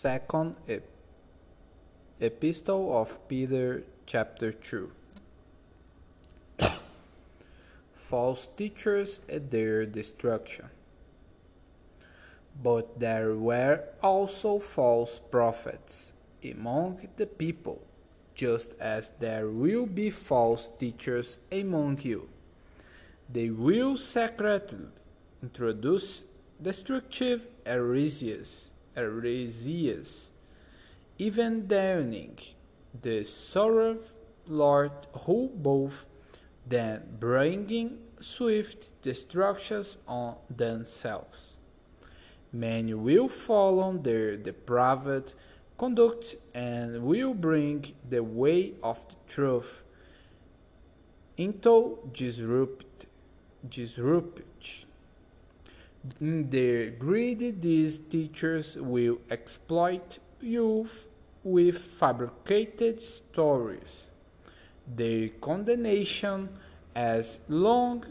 second ep- epistle of Peter, chapter 2. False teachers at their destruction. But there were also false prophets among the people, just as there will be false teachers among you. They will secretly introduce destructive heresies, heresies even damning the sovereign Lord who both then bringing swift destructions on themselves. Many will follow their depraved conduct and will bring the way of the truth into disrupt, disruption. In their greed, these teachers will exploit youth with fabricated stories. Their condemnation as long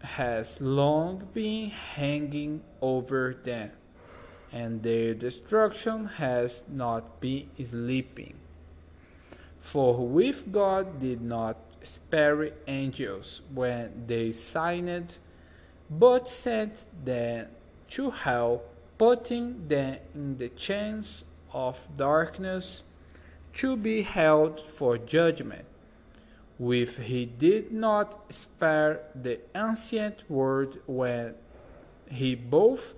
has long been hanging over them, and their destruction has not been sleeping. For with God did not spare angels when they sinned, but sent them to hell, putting them in the chains of darkness to be held for judgment. With he did not spare the ancient world when he both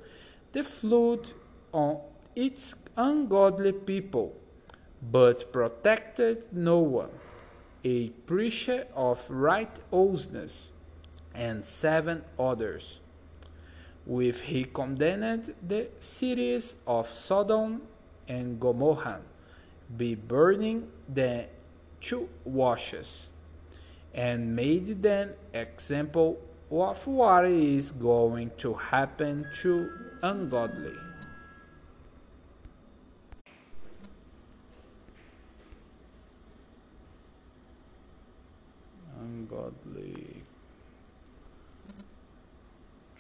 the flood on its ungodly people, but protected Noah, a preacher of righteousness, and seven others. With he condemned the cities of Sodom and Gomorrah, be burning the two washes, and made them example of what is going to happen to ungodly. Ungodly.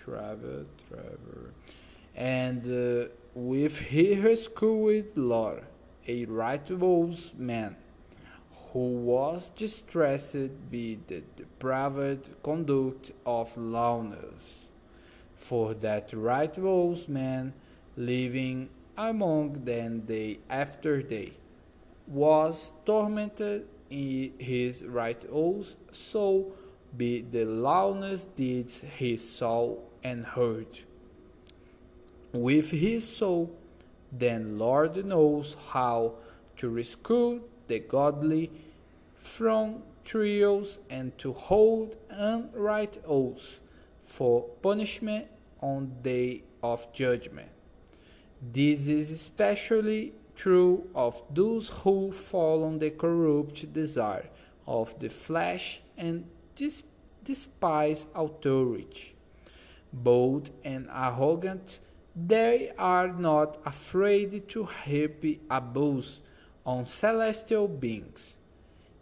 Trevor, Trevor. And uh, with he rescued Lot, a righteous man, who was distressed by the depraved conduct of lawlessness. For that righteous man, living among them day after day, was tormented in his righteous soul by the lawless deeds he saw and heard. With his soul, then Lord knows how to rescue the godly from trials and to hold unright oaths for punishment on day of judgment. This is especially true of those who follow the corrupt desire of the flesh and dis- despise authority. Bold and arrogant, they are not afraid to heap abuse on celestial beings.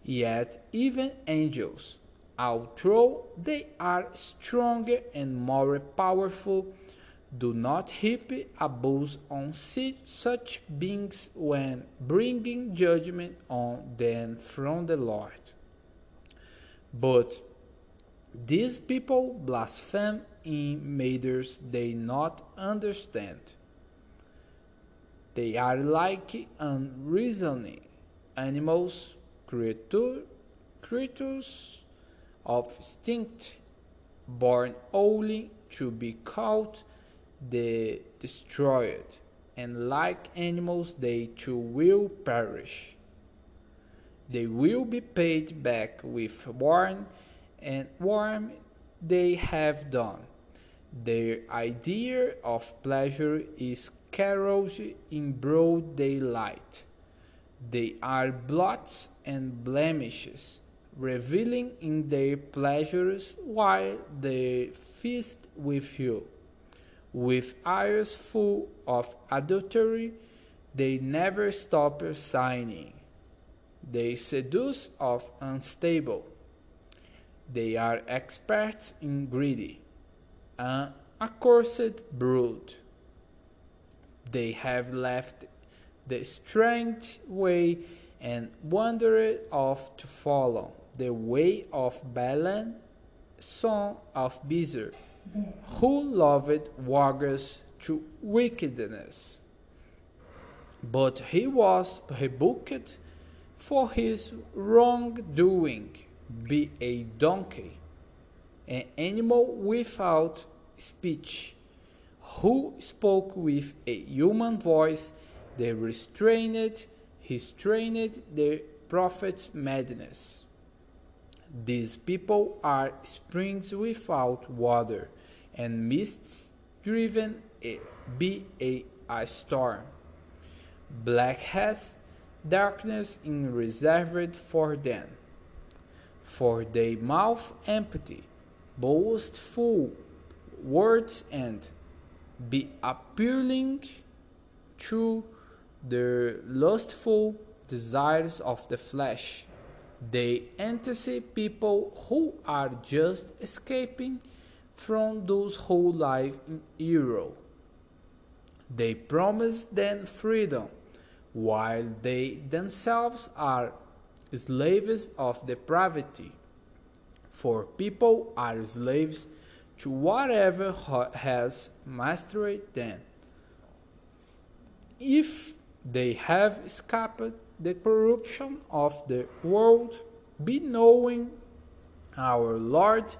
Yet, even angels, although they are stronger and more powerful, do not heap abuse on such beings when bringing judgment on them from the Lord. But these people blaspheme in matters they not understand. They are like unreasoning animals, creature, creatures of instinct, born only to be caught the destroyed, and like animals they too will perish. They will be paid back with warm and warm they have done. Their idea of pleasure is caroused in broad daylight. They are blots and blemishes, revealing in their pleasures while they feast with you. With eyes full of adultery, they never stop signing. They seduce of unstable. They are experts in greedy, an accursed brood. They have left the strange way and wandered off to follow the way of Balaam, son of Bezer, who loved wagers to wickedness. But he was rebuked for his wrongdoing, be a donkey, an animal without speech, who spoke with a human voice, they restrained, restrained the prophet's madness. These people are springs without water, and mists driven be a, a storm. Black has darkness in reserved for them. For they mouth empty, boastful words, and be appealing to the lustful desires of the flesh. They anticipate people who are just escaping from those who live in Europe. They promise them freedom, while they themselves are slaves of depravity. For people are slaves to whatever has mastered them. If they have escaped the corruption of the world, be knowing our Lord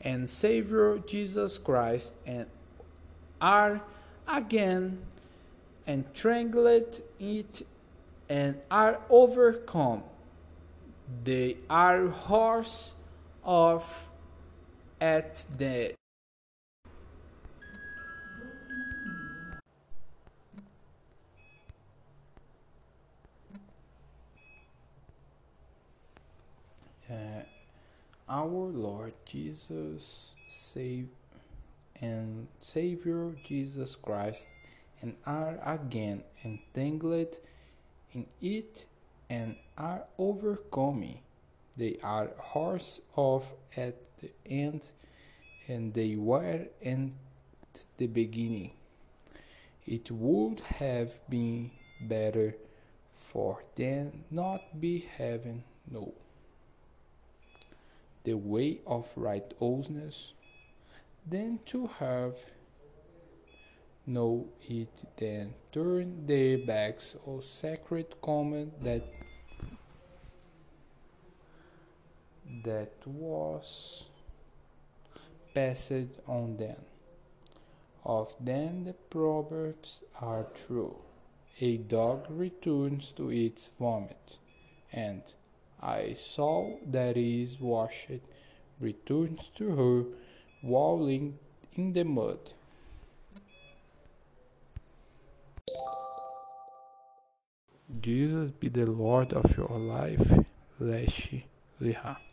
and Savior Jesus Christ, and are again entrangled it and are overcome. They are horse of at the uh, our Lord Jesus save and Savior Jesus Christ and are again entangled in it and are overcoming. They are horse of at the end, and they were at the beginning. It would have been better for them not be having no the way of righteousness than to have know it then turn their backs on sacred command that that was passed on them. Of them the proverbs are true. A dog returns to its vomit, and I saw that is washed returns to her wallowing in the mud. Jesus be the Lord of your life. Leshe Liha.